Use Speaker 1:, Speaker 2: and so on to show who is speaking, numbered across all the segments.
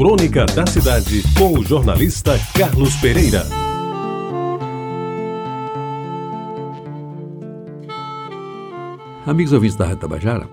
Speaker 1: Crônica da Cidade, com o jornalista Carlos Pereira.
Speaker 2: Amigos ouvintes da Reta Tabajara,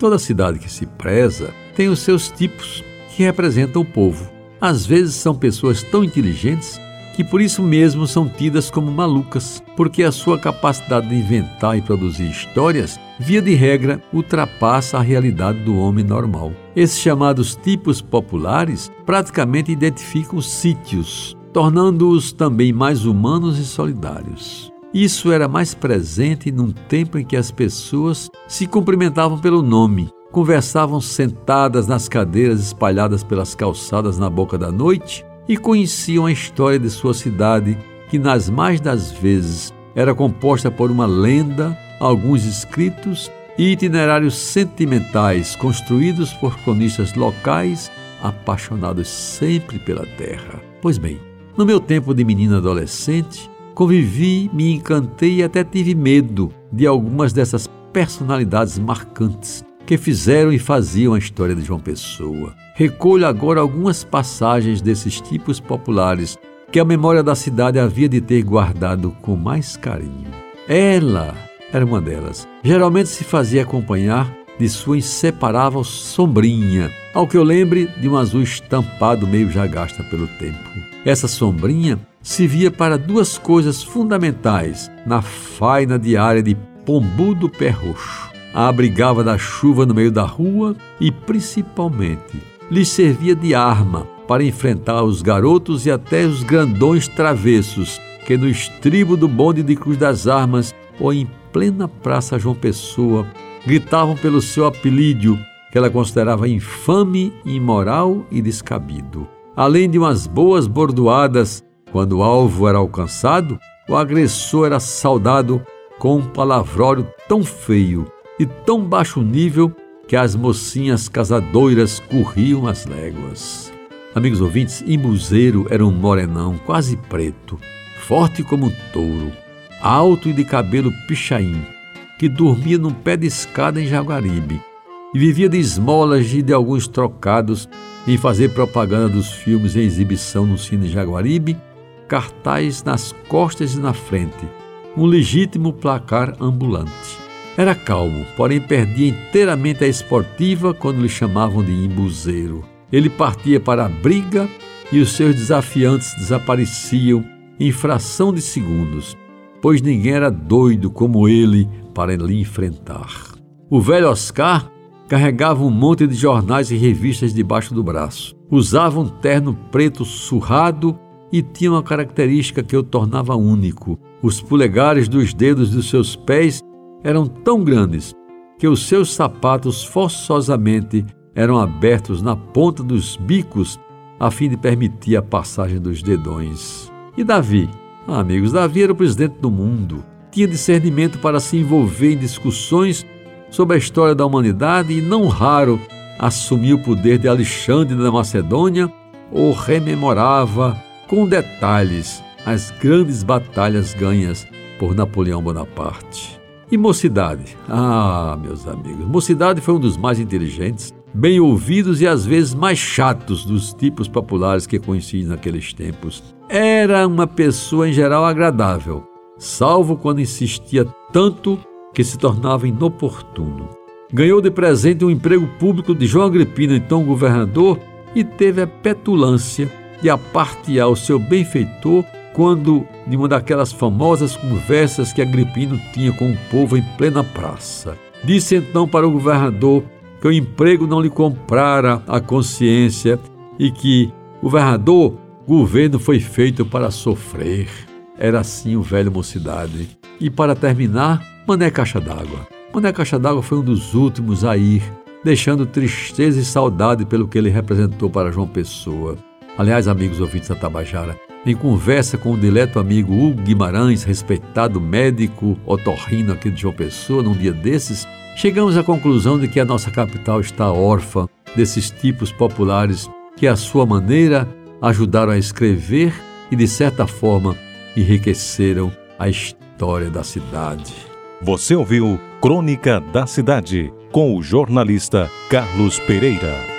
Speaker 2: toda cidade que se preza tem os seus tipos que representam o povo. Às vezes são pessoas tão inteligentes que por isso mesmo são tidas como malucas, porque a sua capacidade de inventar e produzir histórias, via de regra, ultrapassa a realidade do homem normal. Esses chamados tipos populares praticamente identificam sítios, tornando-os também mais humanos e solidários. Isso era mais presente num tempo em que as pessoas se cumprimentavam pelo nome, conversavam sentadas nas cadeiras espalhadas pelas calçadas na boca da noite e conheciam a história de sua cidade, que nas mais das vezes era composta por uma lenda, alguns escritos e itinerários sentimentais construídos por cronistas locais apaixonados sempre pela terra. Pois bem, no meu tempo de menina adolescente, convivi, me encantei e até tive medo de algumas dessas personalidades marcantes que fizeram e faziam a história de João Pessoa. Recolho agora algumas passagens desses tipos populares que a memória da cidade havia de ter guardado com mais carinho. Ela era uma delas. Geralmente se fazia acompanhar de sua inseparável sombrinha, ao que eu lembre de um azul estampado meio já gasta pelo tempo. Essa sombrinha se via para duas coisas fundamentais na faina diária de Pombudo Pé Roxo a abrigava da chuva no meio da rua e, principalmente, lhes servia de arma para enfrentar os garotos e até os grandões travessos que no estribo do bonde de Cruz das Armas ou em plena Praça João Pessoa gritavam pelo seu apelídio que ela considerava infame, imoral e descabido. Além de umas boas bordoadas, quando o alvo era alcançado, o agressor era saudado com um palavrório tão feio de tão baixo nível que as mocinhas casadoiras corriam as léguas. Amigos ouvintes, Imbuzeiro era um morenão quase preto, forte como um touro, alto e de cabelo pichain, que dormia num pé de escada em Jaguaribe e vivia de esmolas e de alguns trocados em fazer propaganda dos filmes em exibição no Cine Jaguaribe, cartaz nas costas e na frente, um legítimo placar ambulante. Era calmo, porém perdia inteiramente a esportiva quando lhe chamavam de imbuzeiro. Ele partia para a briga e os seus desafiantes desapareciam em fração de segundos, pois ninguém era doido como ele para lhe enfrentar. O velho Oscar carregava um monte de jornais e revistas debaixo do braço. Usava um terno preto surrado e tinha uma característica que o tornava único. Os polegares dos dedos dos seus pés eram tão grandes que os seus sapatos forçosamente eram abertos na ponta dos bicos a fim de permitir a passagem dos dedões. E Davi? Ah, amigos, Davi era o presidente do mundo. Tinha discernimento para se envolver em discussões sobre a história da humanidade e, não raro, assumia o poder de Alexandre da Macedônia ou rememorava com detalhes as grandes batalhas ganhas por Napoleão Bonaparte. E Mocidade? Ah, meus amigos, Mocidade foi um dos mais inteligentes, bem ouvidos e às vezes mais chatos dos tipos populares que conheci naqueles tempos. Era uma pessoa em geral agradável, salvo quando insistia tanto que se tornava inoportuno. Ganhou de presente um emprego público de João Agripino, então governador, e teve a petulância de apartear o seu benfeitor quando, de uma daquelas famosas conversas que Agripino tinha com o povo em plena praça, disse então para o governador que o emprego não lhe comprara a consciência e que, governador, governo foi feito para sofrer. Era assim o velho mocidade. E para terminar, Mané Caixa d'Água. Mané Caixa d'Água foi um dos últimos a ir, deixando tristeza e saudade pelo que ele representou para João Pessoa. Aliás, amigos ouvintes da Tabajara, em conversa com o dileto amigo Hugo Guimarães, respeitado médico otorrino aqui de João Pessoa, num dia desses, chegamos à conclusão de que a nossa capital está órfã desses tipos populares que, à sua maneira, ajudaram a escrever e, de certa forma, enriqueceram a história da cidade.
Speaker 1: Você ouviu Crônica da Cidade com o jornalista Carlos Pereira.